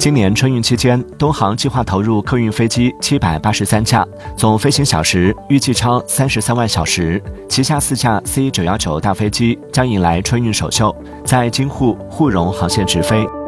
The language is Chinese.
今年春运期间东航计划投入客运飞机七百八十三架总飞行小时预计超三十三万小时旗下四架 c 九幺九大飞机将迎来春运首秀在京沪沪蓉航线直飞。